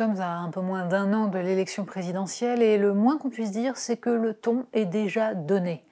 Sommes à un peu moins d'un an de l'élection présidentielle et le moins qu'on puisse dire, c'est que le ton est déjà donné.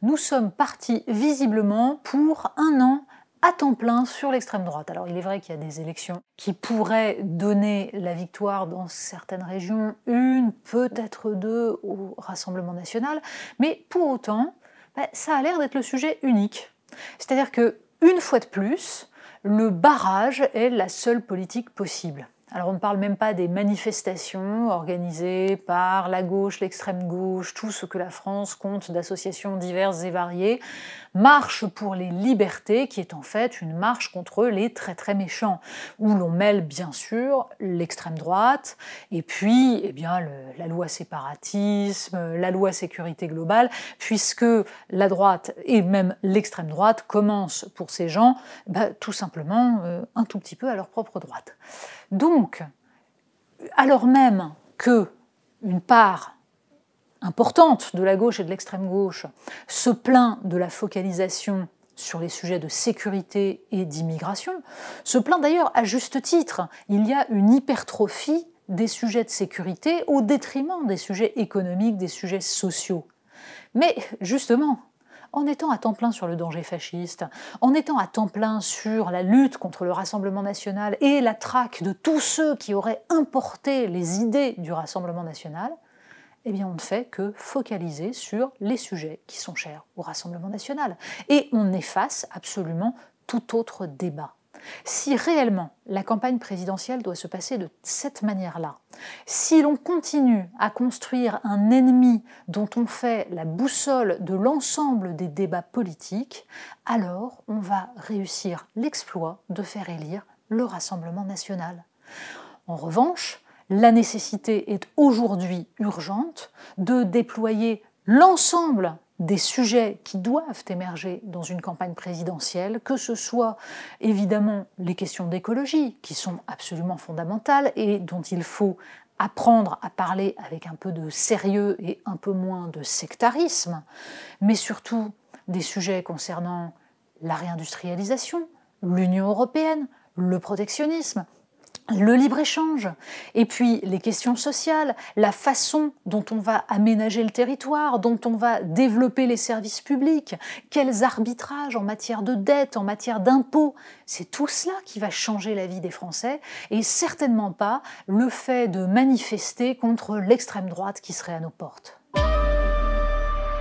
Nous sommes partis visiblement pour un an à temps plein sur l'extrême droite. Alors il est vrai qu'il y a des élections qui pourraient donner la victoire dans certaines régions, une, peut-être deux au Rassemblement national, mais pour autant, bah, ça a l'air d'être le sujet unique. C'est-à-dire que, une fois de plus, le barrage est la seule politique possible. Alors on ne parle même pas des manifestations organisées par la gauche, l'extrême gauche, tout ce que la France compte d'associations diverses et variées. Marche pour les libertés, qui est en fait une marche contre les très très méchants, où l'on mêle bien sûr l'extrême droite, et puis eh bien, la loi séparatisme, la loi sécurité globale, puisque la droite et même l'extrême droite commencent pour ces gens bah, tout simplement euh, un tout petit peu à leur propre droite. Donc, alors même que une part importante de la gauche et de l'extrême gauche se plaint de la focalisation sur les sujets de sécurité et d'immigration, se plaint d'ailleurs à juste titre. Il y a une hypertrophie des sujets de sécurité au détriment des sujets économiques, des sujets sociaux. Mais justement, en étant à temps plein sur le danger fasciste, en étant à temps plein sur la lutte contre le Rassemblement national et la traque de tous ceux qui auraient importé les idées du Rassemblement national, eh bien on ne fait que focaliser sur les sujets qui sont chers au Rassemblement national. Et on efface absolument tout autre débat. Si réellement la campagne présidentielle doit se passer de cette manière-là, si l'on continue à construire un ennemi dont on fait la boussole de l'ensemble des débats politiques, alors on va réussir l'exploit de faire élire le Rassemblement national. En revanche, la nécessité est aujourd'hui urgente de déployer l'ensemble des sujets qui doivent émerger dans une campagne présidentielle, que ce soit évidemment les questions d'écologie, qui sont absolument fondamentales et dont il faut apprendre à parler avec un peu de sérieux et un peu moins de sectarisme, mais surtout des sujets concernant la réindustrialisation, l'Union européenne, le protectionnisme, le libre-échange, et puis les questions sociales, la façon dont on va aménager le territoire, dont on va développer les services publics, quels arbitrages en matière de dette, en matière d'impôts, c'est tout cela qui va changer la vie des Français, et certainement pas le fait de manifester contre l'extrême droite qui serait à nos portes.